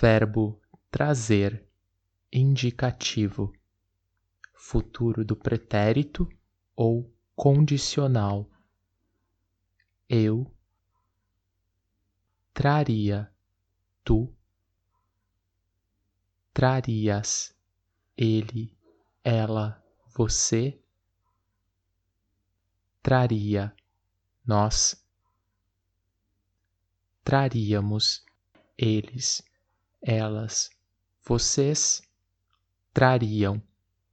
Verbo trazer, indicativo, futuro do pretérito ou condicional. Eu traria, tu trarias, ele, ela, você traria, nós traríamos, eles, elas, vocês trariam